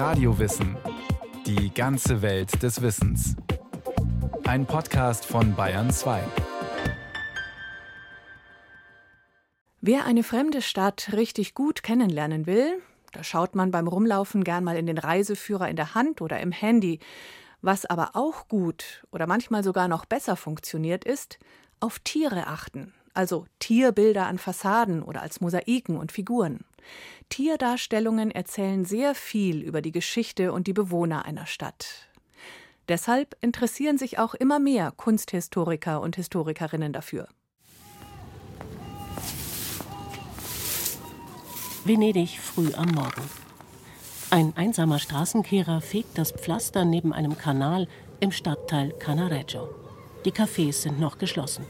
Radiowissen. Die ganze Welt des Wissens. Ein Podcast von Bayern 2. Wer eine fremde Stadt richtig gut kennenlernen will, da schaut man beim Rumlaufen gern mal in den Reiseführer in der Hand oder im Handy. Was aber auch gut oder manchmal sogar noch besser funktioniert, ist, auf Tiere achten, also Tierbilder an Fassaden oder als Mosaiken und Figuren. Tierdarstellungen erzählen sehr viel über die Geschichte und die Bewohner einer Stadt. Deshalb interessieren sich auch immer mehr Kunsthistoriker und Historikerinnen dafür. Venedig früh am Morgen. Ein einsamer Straßenkehrer fegt das Pflaster neben einem Kanal im Stadtteil Canareggio. Die Cafés sind noch geschlossen.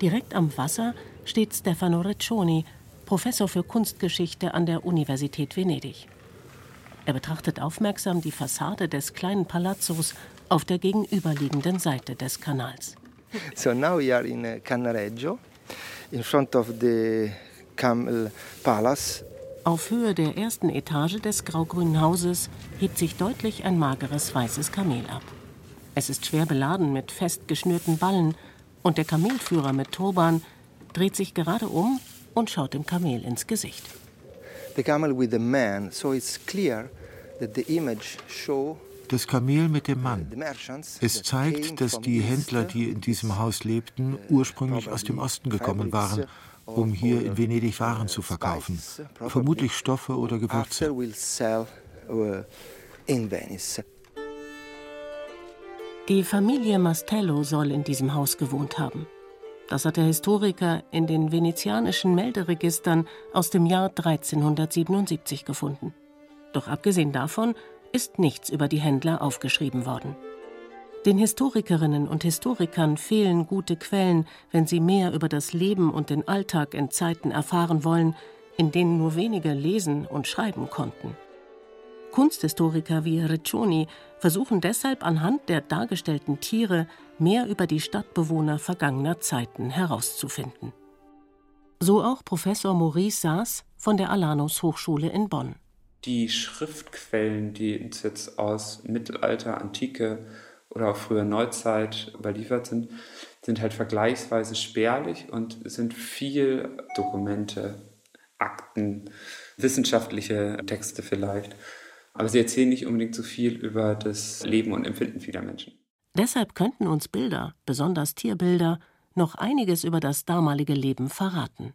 Direkt am Wasser steht Stefano Reccioni, Professor für Kunstgeschichte an der Universität Venedig. Er betrachtet aufmerksam die Fassade des kleinen Palazzos auf der gegenüberliegenden Seite des Kanals. So now we are in uh, Canareggio, in front of the Camel Palace. Auf Höhe der ersten Etage des graugrünen Hauses hebt sich deutlich ein mageres weißes Kamel ab. Es ist schwer beladen mit fest geschnürten Ballen und der Kamelführer mit Turban dreht sich gerade um und schaut dem Kamel ins Gesicht. The camel with the man, so it's clear that the image show das Kamel mit dem Mann. Es zeigt, dass die Händler, die in diesem Haus lebten, ursprünglich aus dem Osten gekommen waren, um hier in Venedig Waren zu verkaufen, vermutlich Stoffe oder Gewürze. Die Familie Mastello soll in diesem Haus gewohnt haben. Das hat der Historiker in den venezianischen Melderegistern aus dem Jahr 1377 gefunden. Doch abgesehen davon ist nichts über die Händler aufgeschrieben worden. Den Historikerinnen und Historikern fehlen gute Quellen, wenn sie mehr über das Leben und den Alltag in Zeiten erfahren wollen, in denen nur wenige lesen und schreiben konnten. Kunsthistoriker wie Riccioni versuchen deshalb anhand der dargestellten Tiere mehr über die Stadtbewohner vergangener Zeiten herauszufinden. So auch Professor Maurice Saas von der Alanus Hochschule in Bonn. Die Schriftquellen, die uns jetzt aus Mittelalter, Antike oder auch früher Neuzeit überliefert sind, sind halt vergleichsweise spärlich und sind viel Dokumente, Akten, wissenschaftliche Texte vielleicht. Aber sie erzählen nicht unbedingt so viel über das Leben und Empfinden vieler Menschen. Deshalb könnten uns Bilder, besonders Tierbilder, noch einiges über das damalige Leben verraten.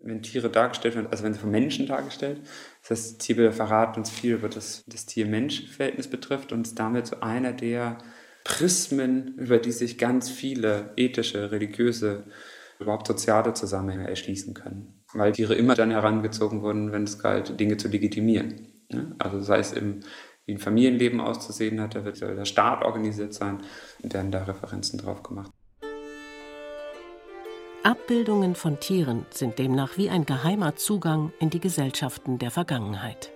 Wenn Tiere dargestellt werden, also wenn sie von Menschen dargestellt, das heißt, Tierbilder verraten uns viel über das, das Tier-Mensch-Verhältnis betrifft und ist damit so einer der Prismen, über die sich ganz viele ethische, religiöse, überhaupt soziale Zusammenhänge erschließen können. Weil Tiere immer dann herangezogen wurden, wenn es galt, Dinge zu legitimieren. Also sei es im, wie ein Familienleben auszusehen hat, da wird der Staat organisiert sein und werden da Referenzen drauf gemacht. Abbildungen von Tieren sind demnach wie ein geheimer Zugang in die Gesellschaften der Vergangenheit.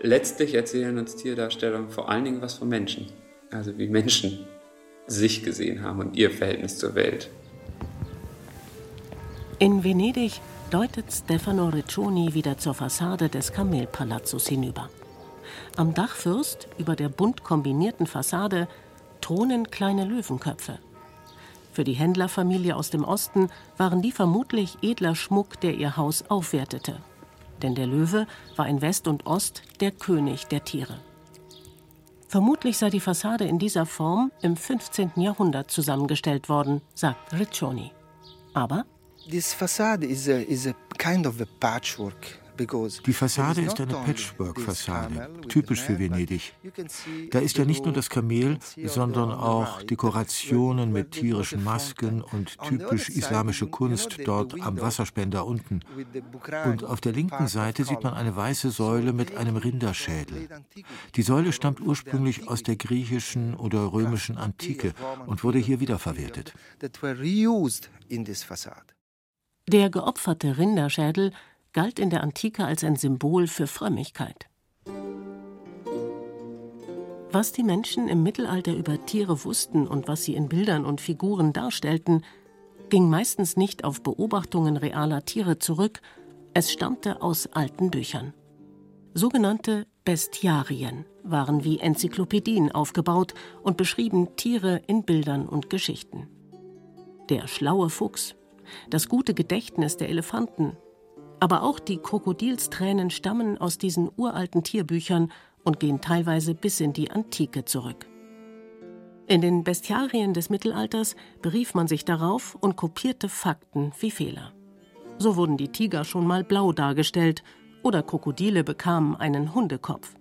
Letztlich erzählen uns Tierdarstellungen vor allen Dingen was von Menschen, also wie Menschen sich gesehen haben und ihr Verhältnis zur Welt. In Venedig deutet Stefano Riccioni wieder zur Fassade des Kamelpalazzos hinüber. Am Dachfürst, über der bunt kombinierten Fassade, thronen kleine Löwenköpfe. Für die Händlerfamilie aus dem Osten waren die vermutlich edler Schmuck, der ihr Haus aufwertete. Denn der Löwe war in West und Ost der König der Tiere. Vermutlich sei die Fassade in dieser Form im 15. Jahrhundert zusammengestellt worden, sagt Riccioni. Aber Die Fassade ist eine Patchwork-Fassade, typisch für Venedig. Da ist ja nicht nur das Kamel, sondern auch Dekorationen mit tierischen Masken und typisch islamische Kunst dort am Wasserspender unten. Und auf der linken Seite sieht man eine weiße Säule mit einem Rinderschädel. Die Säule stammt ursprünglich aus der griechischen oder römischen Antike und wurde hier wiederverwertet. Der geopferte Rinderschädel galt in der Antike als ein Symbol für Frömmigkeit. Was die Menschen im Mittelalter über Tiere wussten und was sie in Bildern und Figuren darstellten, ging meistens nicht auf Beobachtungen realer Tiere zurück, es stammte aus alten Büchern. Sogenannte Bestiarien waren wie Enzyklopädien aufgebaut und beschrieben Tiere in Bildern und Geschichten. Der schlaue Fuchs, das gute Gedächtnis der Elefanten, aber auch die Krokodilstränen stammen aus diesen uralten Tierbüchern und gehen teilweise bis in die Antike zurück. In den Bestiarien des Mittelalters berief man sich darauf und kopierte Fakten wie Fehler. So wurden die Tiger schon mal blau dargestellt oder Krokodile bekamen einen Hundekopf.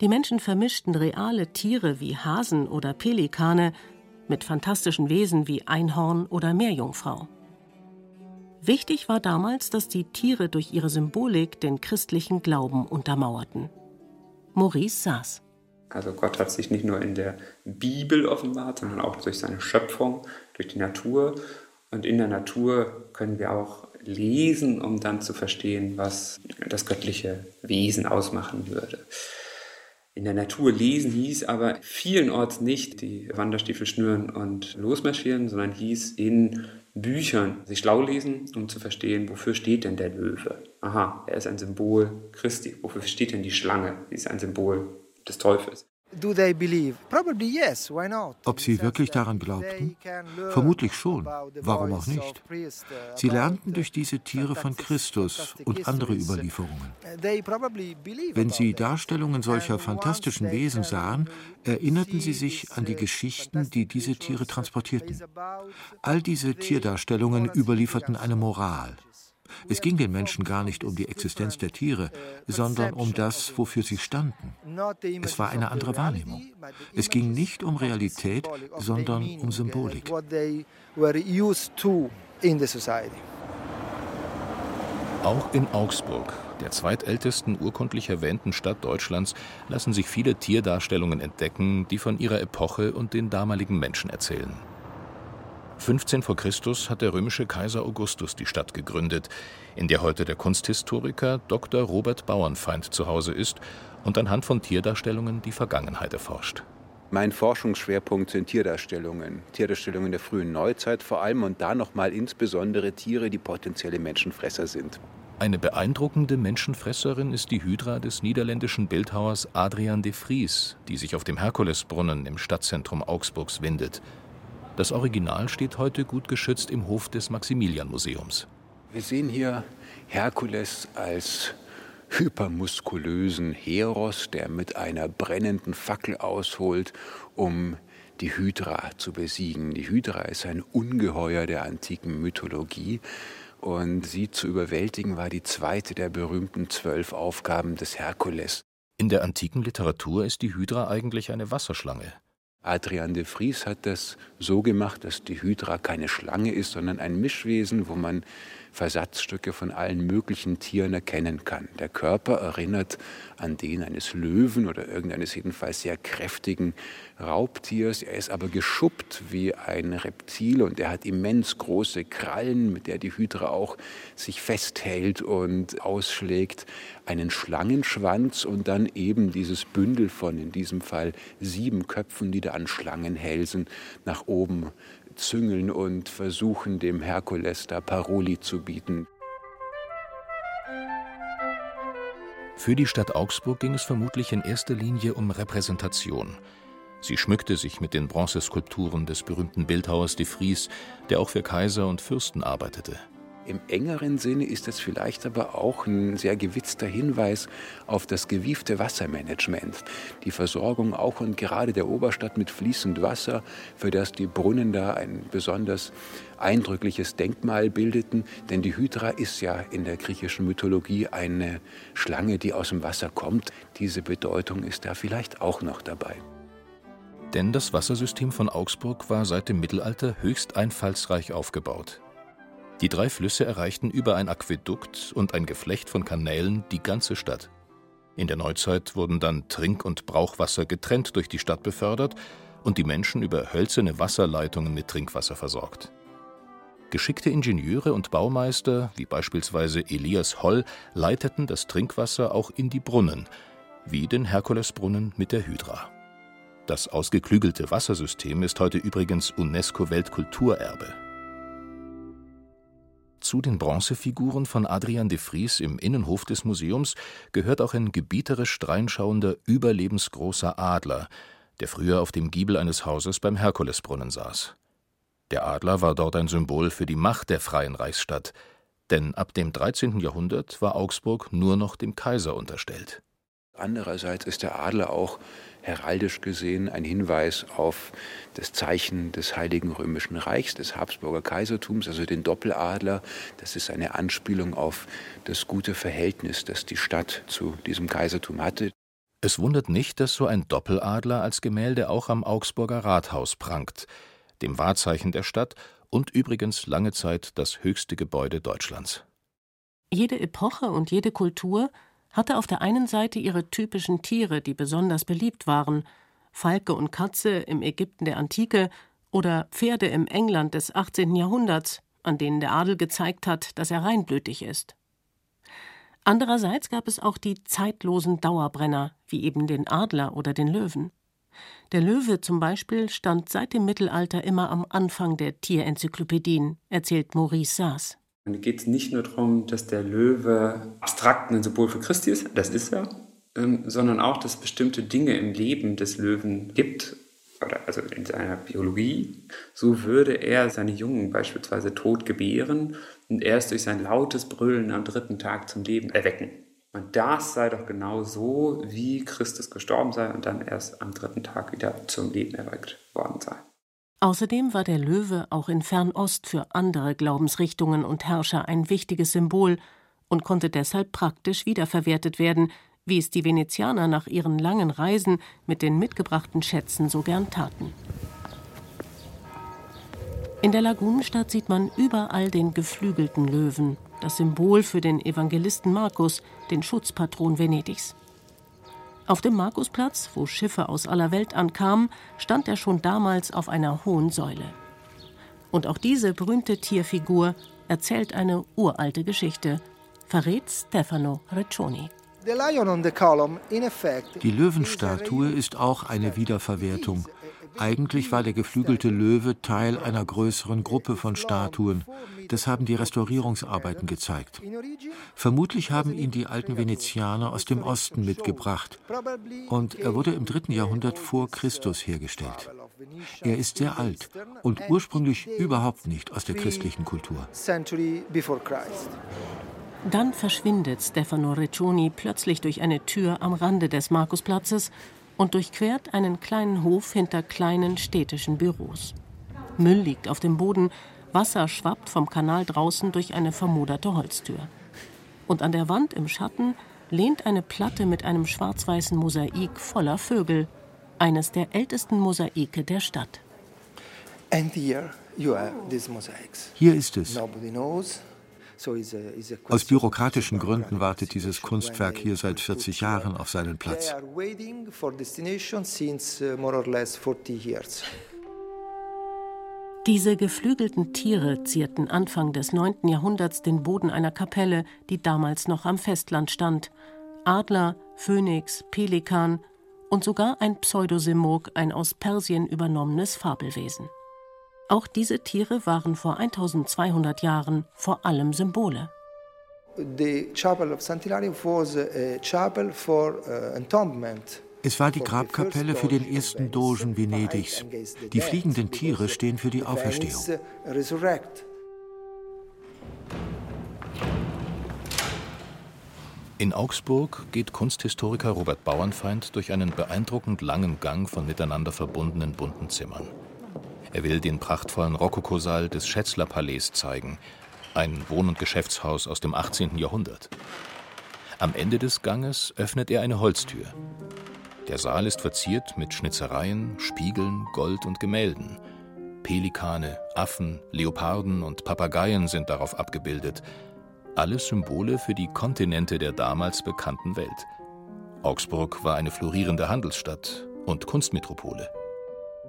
Die Menschen vermischten reale Tiere wie Hasen oder Pelikane mit fantastischen Wesen wie Einhorn oder Meerjungfrau. Wichtig war damals, dass die Tiere durch ihre Symbolik den christlichen Glauben untermauerten. Maurice saß. Also Gott hat sich nicht nur in der Bibel offenbart, sondern auch durch seine Schöpfung, durch die Natur. Und in der Natur können wir auch lesen, um dann zu verstehen, was das göttliche Wesen ausmachen würde. In der Natur lesen hieß aber vielenorts nicht die Wanderstiefel schnüren und losmarschieren, sondern hieß in Büchern sich schlau lesen, um zu verstehen, wofür steht denn der Löwe? Aha, er ist ein Symbol Christi. Wofür steht denn die Schlange? Sie ist ein Symbol des Teufels. Ob sie wirklich daran glaubten? Vermutlich schon. Warum auch nicht? Sie lernten durch diese Tiere von Christus und andere Überlieferungen. Wenn sie Darstellungen solcher fantastischen Wesen sahen, erinnerten sie sich an die Geschichten, die diese Tiere transportierten. All diese Tierdarstellungen überlieferten eine Moral. Es ging den Menschen gar nicht um die Existenz der Tiere, sondern um das, wofür sie standen. Es war eine andere Wahrnehmung. Es ging nicht um Realität, sondern um Symbolik. Auch in Augsburg, der zweitältesten urkundlich erwähnten Stadt Deutschlands, lassen sich viele Tierdarstellungen entdecken, die von ihrer Epoche und den damaligen Menschen erzählen. 15 vor Christus hat der römische Kaiser Augustus die Stadt gegründet, in der heute der Kunsthistoriker Dr. Robert Bauernfeind zu Hause ist und anhand von Tierdarstellungen die Vergangenheit erforscht. Mein Forschungsschwerpunkt sind Tierdarstellungen, Tierdarstellungen der frühen Neuzeit vor allem und da nochmal insbesondere Tiere, die potenzielle Menschenfresser sind. Eine beeindruckende Menschenfresserin ist die Hydra des niederländischen Bildhauers Adrian de Vries, die sich auf dem Herkulesbrunnen im Stadtzentrum Augsburgs windet. Das Original steht heute gut geschützt im Hof des Maximilian-Museums. Wir sehen hier Herkules als hypermuskulösen Heros, der mit einer brennenden Fackel ausholt, um die Hydra zu besiegen. Die Hydra ist ein Ungeheuer der antiken Mythologie und sie zu überwältigen war die zweite der berühmten zwölf Aufgaben des Herkules. In der antiken Literatur ist die Hydra eigentlich eine Wasserschlange. Adrian de Vries hat das so gemacht, dass die Hydra keine Schlange ist, sondern ein Mischwesen, wo man Versatzstücke von allen möglichen Tieren erkennen kann. Der Körper erinnert an den eines Löwen oder irgendeines jedenfalls sehr kräftigen Raubtiers. Er ist aber geschuppt wie ein Reptil und er hat immens große Krallen, mit der die Hydra auch sich festhält und ausschlägt, einen Schlangenschwanz und dann eben dieses Bündel von in diesem Fall sieben Köpfen, die da an Schlangenhälsen nach oben züngeln und versuchen, dem Herkules da Paroli zu bieten. Für die Stadt Augsburg ging es vermutlich in erster Linie um Repräsentation. Sie schmückte sich mit den Bronzeskulpturen des berühmten Bildhauers de Vries, der auch für Kaiser und Fürsten arbeitete. Im engeren Sinne ist es vielleicht aber auch ein sehr gewitzter Hinweis auf das gewiefte Wassermanagement. Die Versorgung auch und gerade der Oberstadt mit fließend Wasser, für das die Brunnen da ein besonders eindrückliches Denkmal bildeten. Denn die Hydra ist ja in der griechischen Mythologie eine Schlange, die aus dem Wasser kommt. Diese Bedeutung ist da vielleicht auch noch dabei. Denn das Wassersystem von Augsburg war seit dem Mittelalter höchst einfallsreich aufgebaut. Die drei Flüsse erreichten über ein Aquädukt und ein Geflecht von Kanälen die ganze Stadt. In der Neuzeit wurden dann Trink- und Brauchwasser getrennt durch die Stadt befördert und die Menschen über hölzerne Wasserleitungen mit Trinkwasser versorgt. Geschickte Ingenieure und Baumeister, wie beispielsweise Elias Holl, leiteten das Trinkwasser auch in die Brunnen, wie den Herkulesbrunnen mit der Hydra. Das ausgeklügelte Wassersystem ist heute übrigens UNESCO-Weltkulturerbe. Zu den Bronzefiguren von Adrian de Vries im Innenhof des Museums gehört auch ein gebieterisch dreinschauender, überlebensgroßer Adler, der früher auf dem Giebel eines Hauses beim Herkulesbrunnen saß. Der Adler war dort ein Symbol für die Macht der freien Reichsstadt, denn ab dem 13. Jahrhundert war Augsburg nur noch dem Kaiser unterstellt. Andererseits ist der Adler auch heraldisch gesehen ein Hinweis auf das Zeichen des Heiligen Römischen Reichs, des Habsburger Kaisertums, also den Doppeladler. Das ist eine Anspielung auf das gute Verhältnis, das die Stadt zu diesem Kaisertum hatte. Es wundert nicht, dass so ein Doppeladler als Gemälde auch am Augsburger Rathaus prangt, dem Wahrzeichen der Stadt und übrigens lange Zeit das höchste Gebäude Deutschlands. Jede Epoche und jede Kultur hatte auf der einen Seite ihre typischen Tiere, die besonders beliebt waren, Falke und Katze im Ägypten der Antike oder Pferde im England des 18. Jahrhunderts, an denen der Adel gezeigt hat, dass er reinblütig ist. Andererseits gab es auch die zeitlosen Dauerbrenner, wie eben den Adler oder den Löwen. Der Löwe zum Beispiel stand seit dem Mittelalter immer am Anfang der Tierenzyklopädien, erzählt Maurice Saas. Und geht es nicht nur darum, dass der Löwe abstrakt ein Symbol für Christi ist, das ist er, ähm, sondern auch, dass es bestimmte Dinge im Leben des Löwen gibt, oder also in seiner Biologie. So würde er seine Jungen beispielsweise tot gebären und erst durch sein lautes Brüllen am dritten Tag zum Leben erwecken. Und das sei doch genau so, wie Christus gestorben sei und dann erst am dritten Tag wieder zum Leben erweckt worden sei. Außerdem war der Löwe auch in Fernost für andere Glaubensrichtungen und Herrscher ein wichtiges Symbol und konnte deshalb praktisch wiederverwertet werden, wie es die Venezianer nach ihren langen Reisen mit den mitgebrachten Schätzen so gern taten. In der Lagunenstadt sieht man überall den geflügelten Löwen, das Symbol für den Evangelisten Markus, den Schutzpatron Venedigs. Auf dem Markusplatz, wo Schiffe aus aller Welt ankamen, stand er schon damals auf einer hohen Säule. Und auch diese berühmte Tierfigur erzählt eine uralte Geschichte, verrät Stefano Reccioni. Die Löwenstatue ist auch eine Wiederverwertung. Eigentlich war der geflügelte Löwe Teil einer größeren Gruppe von Statuen. Das haben die Restaurierungsarbeiten gezeigt. Vermutlich haben ihn die alten Venezianer aus dem Osten mitgebracht. Und er wurde im dritten Jahrhundert vor Christus hergestellt. Er ist sehr alt und ursprünglich überhaupt nicht aus der christlichen Kultur. Dann verschwindet Stefano Reccioni plötzlich durch eine Tür am Rande des Markusplatzes und durchquert einen kleinen Hof hinter kleinen städtischen Büros. Müll liegt auf dem Boden, Wasser schwappt vom Kanal draußen durch eine vermoderte Holztür. Und an der Wand im Schatten lehnt eine Platte mit einem schwarz-weißen Mosaik voller Vögel, eines der ältesten Mosaike der Stadt. Hier ist es. Aus bürokratischen Gründen wartet dieses Kunstwerk hier seit 40 Jahren auf seinen Platz. Diese geflügelten Tiere zierten Anfang des 9. Jahrhunderts den Boden einer Kapelle, die damals noch am Festland stand. Adler, Phönix, Pelikan und sogar ein Pseudosimurg, ein aus Persien übernommenes Fabelwesen. Auch diese Tiere waren vor 1200 Jahren vor allem Symbole. Uh, entombment. Es war die Grabkapelle für den ersten Dogen Venedigs. Die fliegenden Tiere stehen für die Auferstehung. In Augsburg geht Kunsthistoriker Robert Bauernfeind durch einen beeindruckend langen Gang von miteinander verbundenen bunten Zimmern. Er will den prachtvollen Rokokosaal des Schätzler-Palais zeigen, ein Wohn- und Geschäftshaus aus dem 18. Jahrhundert. Am Ende des Ganges öffnet er eine Holztür. Der Saal ist verziert mit Schnitzereien, Spiegeln, Gold und Gemälden. Pelikane, Affen, Leoparden und Papageien sind darauf abgebildet. Alles Symbole für die Kontinente der damals bekannten Welt. Augsburg war eine florierende Handelsstadt und Kunstmetropole.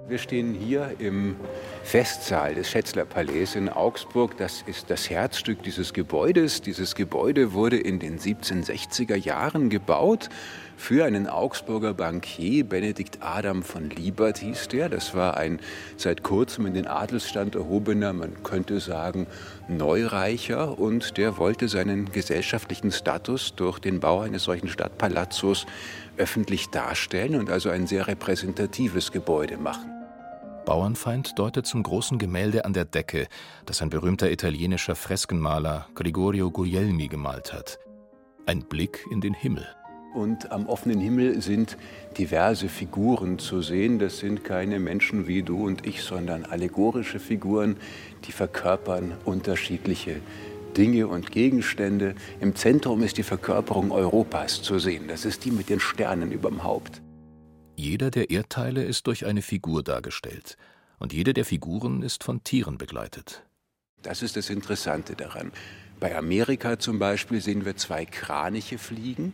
Wir stehen hier im Festsaal des Schätzler-Palais in Augsburg. Das ist das Herzstück dieses Gebäudes. Dieses Gebäude wurde in den 1760er Jahren gebaut für einen Augsburger Bankier. Benedikt Adam von Liebert hieß der. Das war ein seit kurzem in den Adelsstand erhobener, man könnte sagen, Neureicher. Und der wollte seinen gesellschaftlichen Status durch den Bau eines solchen Stadtpalazzos öffentlich darstellen und also ein sehr repräsentatives Gebäude machen. Bauernfeind deutet zum großen Gemälde an der Decke, das ein berühmter italienischer Freskenmaler Gregorio Guglielmi gemalt hat. Ein Blick in den Himmel. Und am offenen Himmel sind diverse Figuren zu sehen. Das sind keine Menschen wie du und ich, sondern allegorische Figuren, die verkörpern unterschiedliche Dinge und Gegenstände. Im Zentrum ist die Verkörperung Europas zu sehen. Das ist die mit den Sternen überm Haupt. Jeder der Erdteile ist durch eine Figur dargestellt, und jede der Figuren ist von Tieren begleitet. Das ist das Interessante daran. Bei Amerika zum Beispiel sehen wir zwei Kraniche fliegen,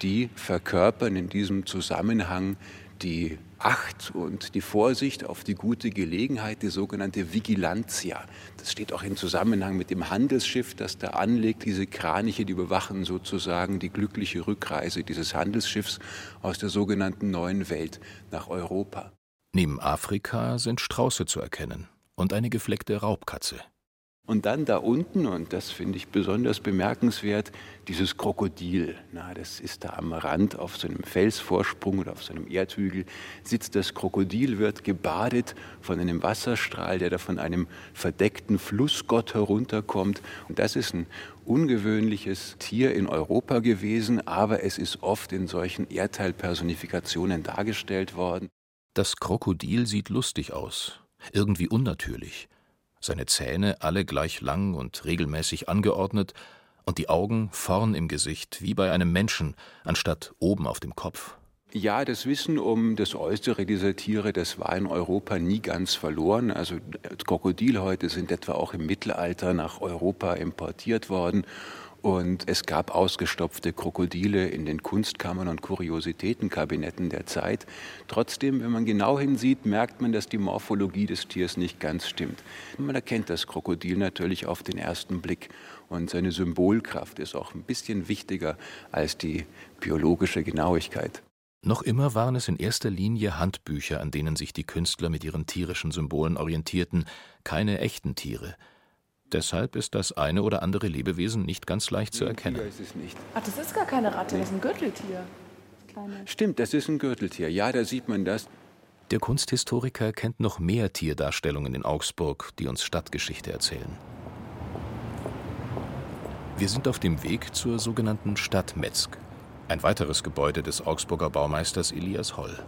die verkörpern in diesem Zusammenhang die Acht und die Vorsicht auf die gute Gelegenheit, die sogenannte Vigilantia. Das steht auch im Zusammenhang mit dem Handelsschiff, das da anlegt. Diese Kraniche, die bewachen sozusagen die glückliche Rückreise dieses Handelsschiffs aus der sogenannten neuen Welt nach Europa. Neben Afrika sind Strauße zu erkennen und eine gefleckte Raubkatze. Und dann da unten, und das finde ich besonders bemerkenswert, dieses Krokodil. Na, das ist da am Rand auf so einem Felsvorsprung oder auf so einem Erdhügel, sitzt das Krokodil, wird gebadet von einem Wasserstrahl, der da von einem verdeckten Flussgott herunterkommt. Und das ist ein ungewöhnliches Tier in Europa gewesen, aber es ist oft in solchen Erdteilpersonifikationen dargestellt worden. Das Krokodil sieht lustig aus, irgendwie unnatürlich seine Zähne alle gleich lang und regelmäßig angeordnet und die Augen vorn im Gesicht, wie bei einem Menschen, anstatt oben auf dem Kopf. Ja, das Wissen um das Äußere dieser Tiere, das war in Europa nie ganz verloren. Also Krokodilhäute sind etwa auch im Mittelalter nach Europa importiert worden und es gab ausgestopfte Krokodile in den Kunstkammern und Kuriositätenkabinetten der Zeit. Trotzdem, wenn man genau hinsieht, merkt man, dass die Morphologie des Tiers nicht ganz stimmt. Man erkennt das Krokodil natürlich auf den ersten Blick. Und seine Symbolkraft ist auch ein bisschen wichtiger als die biologische Genauigkeit. Noch immer waren es in erster Linie Handbücher, an denen sich die Künstler mit ihren tierischen Symbolen orientierten, keine echten Tiere. Deshalb ist das eine oder andere Lebewesen nicht ganz leicht zu erkennen. Ach, das ist gar keine Ratte, das ist ein Gürteltier. Kleine. Stimmt, das ist ein Gürteltier. Ja, da sieht man das. Der Kunsthistoriker kennt noch mehr Tierdarstellungen in Augsburg, die uns Stadtgeschichte erzählen. Wir sind auf dem Weg zur sogenannten Stadt Metzg, ein weiteres Gebäude des Augsburger Baumeisters Elias Holl.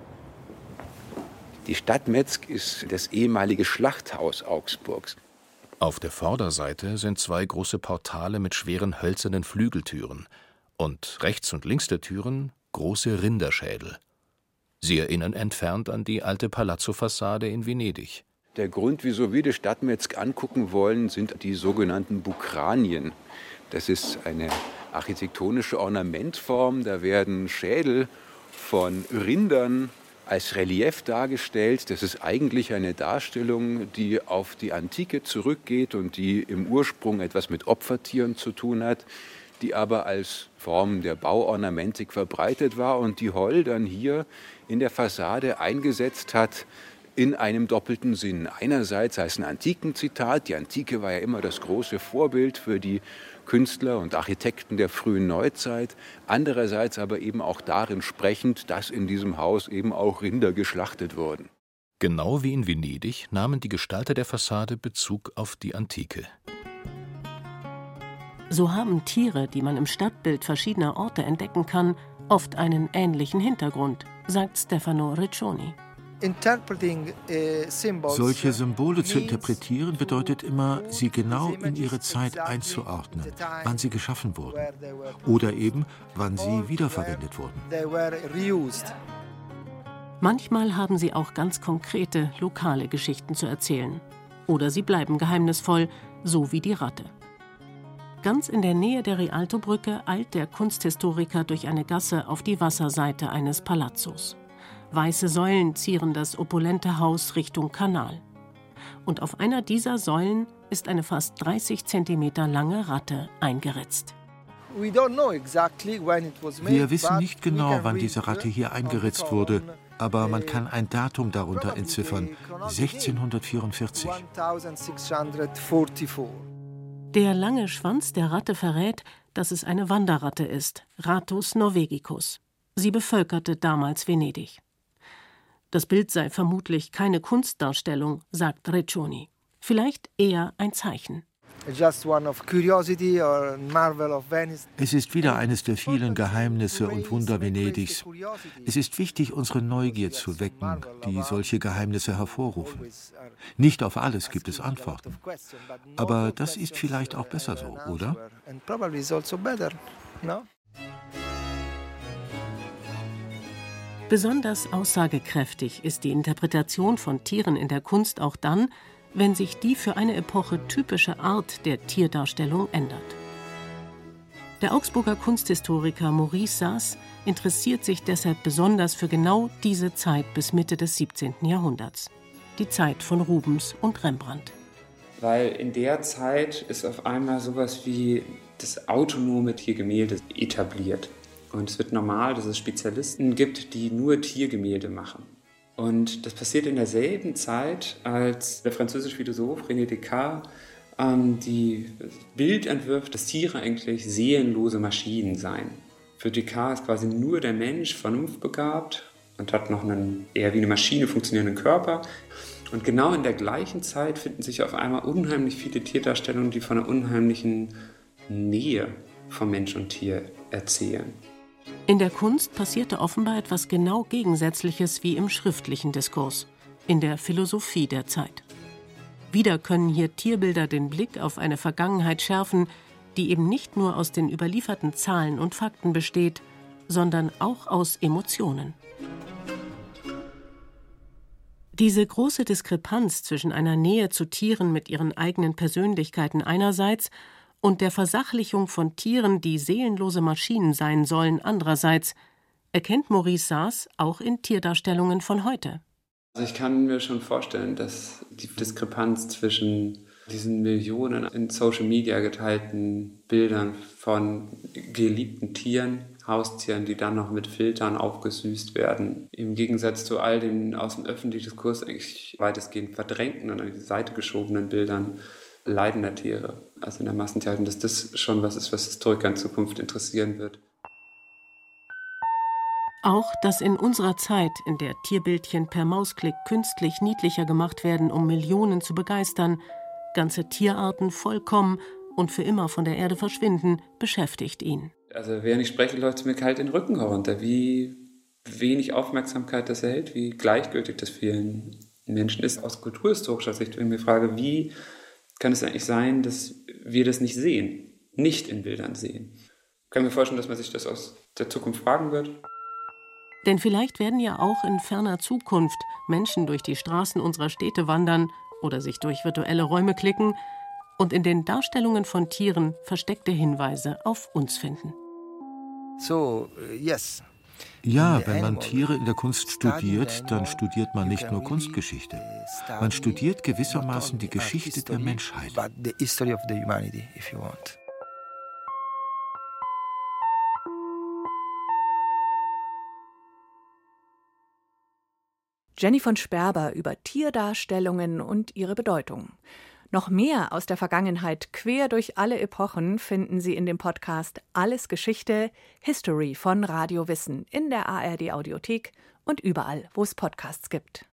Die Stadt Metzg ist das ehemalige Schlachthaus Augsburgs. Auf der Vorderseite sind zwei große Portale mit schweren hölzernen Flügeltüren und rechts und links der Türen große Rinderschädel. Sie erinnern entfernt an die alte Palazzo-Fassade in Venedig. Der Grund, wieso wir die Stadt Metzg angucken wollen, sind die sogenannten Bukranien. Das ist eine architektonische Ornamentform. Da werden Schädel von Rindern als Relief dargestellt. Das ist eigentlich eine Darstellung, die auf die Antike zurückgeht und die im Ursprung etwas mit Opfertieren zu tun hat, die aber als Form der Bauornamentik verbreitet war und die Holl dann hier in der Fassade eingesetzt hat in einem doppelten Sinn. Einerseits als ein Antikenzitat, die Antike war ja immer das große Vorbild für die Künstler und Architekten der frühen Neuzeit, andererseits aber eben auch darin sprechend, dass in diesem Haus eben auch Rinder geschlachtet wurden. Genau wie in Venedig nahmen die Gestalter der Fassade Bezug auf die Antike. So haben Tiere, die man im Stadtbild verschiedener Orte entdecken kann, oft einen ähnlichen Hintergrund, sagt Stefano Riccioni. Äh, Solche Symbole zu interpretieren bedeutet immer, sie genau in ihre Zeit einzuordnen, wann sie geschaffen wurden oder eben, wann sie wiederverwendet wurden. Manchmal haben sie auch ganz konkrete, lokale Geschichten zu erzählen. Oder sie bleiben geheimnisvoll, so wie die Ratte. Ganz in der Nähe der Rialtobrücke eilt der Kunsthistoriker durch eine Gasse auf die Wasserseite eines Palazzos. Weiße Säulen zieren das opulente Haus Richtung Kanal. Und auf einer dieser Säulen ist eine fast 30 Zentimeter lange Ratte eingeritzt. Wir wissen nicht genau, wann diese Ratte hier eingeritzt wurde, aber man kann ein Datum darunter entziffern: 1644. Der lange Schwanz der Ratte verrät, dass es eine Wanderratte ist, Ratus norvegicus. Sie bevölkerte damals Venedig. Das Bild sei vermutlich keine Kunstdarstellung, sagt Reccioni. Vielleicht eher ein Zeichen. Es ist wieder eines der vielen Geheimnisse und Wunder Venedigs. Es ist wichtig, unsere Neugier zu wecken, die solche Geheimnisse hervorrufen. Nicht auf alles gibt es Antworten. Aber das ist vielleicht auch besser so, oder? Besonders aussagekräftig ist die Interpretation von Tieren in der Kunst auch dann, wenn sich die für eine Epoche typische Art der Tierdarstellung ändert. Der Augsburger Kunsthistoriker Maurice Saas interessiert sich deshalb besonders für genau diese Zeit bis Mitte des 17. Jahrhunderts, die Zeit von Rubens und Rembrandt. Weil in der Zeit ist auf einmal sowas wie das autonome Tiergemälde etabliert. Und es wird normal, dass es Spezialisten gibt, die nur Tiergemälde machen. Und das passiert in derselben Zeit, als der französische Philosoph René Descartes ähm, die Bild entwirft, dass Tiere eigentlich seelenlose Maschinen seien. Für Descartes ist quasi nur der Mensch vernunftbegabt und hat noch einen eher wie eine Maschine funktionierenden Körper. Und genau in der gleichen Zeit finden sich auf einmal unheimlich viele Tierdarstellungen, die von einer unheimlichen Nähe von Mensch und Tier erzählen. In der Kunst passierte offenbar etwas genau Gegensätzliches wie im schriftlichen Diskurs, in der Philosophie der Zeit. Wieder können hier Tierbilder den Blick auf eine Vergangenheit schärfen, die eben nicht nur aus den überlieferten Zahlen und Fakten besteht, sondern auch aus Emotionen. Diese große Diskrepanz zwischen einer Nähe zu Tieren mit ihren eigenen Persönlichkeiten einerseits und der Versachlichung von Tieren, die seelenlose Maschinen sein sollen, andererseits, erkennt Maurice Saas auch in Tierdarstellungen von heute. Also ich kann mir schon vorstellen, dass die Diskrepanz zwischen diesen Millionen in Social Media geteilten Bildern von geliebten Tieren, Haustieren, die dann noch mit Filtern aufgesüßt werden, im Gegensatz zu all den aus dem öffentlichen Diskurs eigentlich weitestgehend verdrängten und an die Seite geschobenen Bildern leidender Tiere, also in der Massentierhaltung, dass das schon was ist, was Historiker in Zukunft interessieren wird. Auch, dass in unserer Zeit, in der Tierbildchen per Mausklick künstlich niedlicher gemacht werden, um Millionen zu begeistern, ganze Tierarten vollkommen und für immer von der Erde verschwinden, beschäftigt ihn. Also während ich spreche, läuft es mir kalt den Rücken herunter, wie wenig Aufmerksamkeit das erhält, wie gleichgültig das vielen Menschen ist. Aus kulturhistorischer Sicht, wenn ich mir frage, wie kann es eigentlich sein, dass wir das nicht sehen, nicht in Bildern sehen. Ich kann mir vorstellen, dass man sich das aus der Zukunft fragen wird. Denn vielleicht werden ja auch in ferner Zukunft Menschen durch die Straßen unserer Städte wandern oder sich durch virtuelle Räume klicken und in den Darstellungen von Tieren versteckte Hinweise auf uns finden. So, yes, ja, wenn man Tiere in der Kunst studiert, dann studiert man nicht nur Kunstgeschichte. Man studiert gewissermaßen die Geschichte der Menschheit. Jenny von Sperber über Tierdarstellungen und ihre Bedeutung. Noch mehr aus der Vergangenheit quer durch alle Epochen finden Sie in dem Podcast Alles Geschichte, History von Radio Wissen in der ARD Audiothek und überall, wo es Podcasts gibt.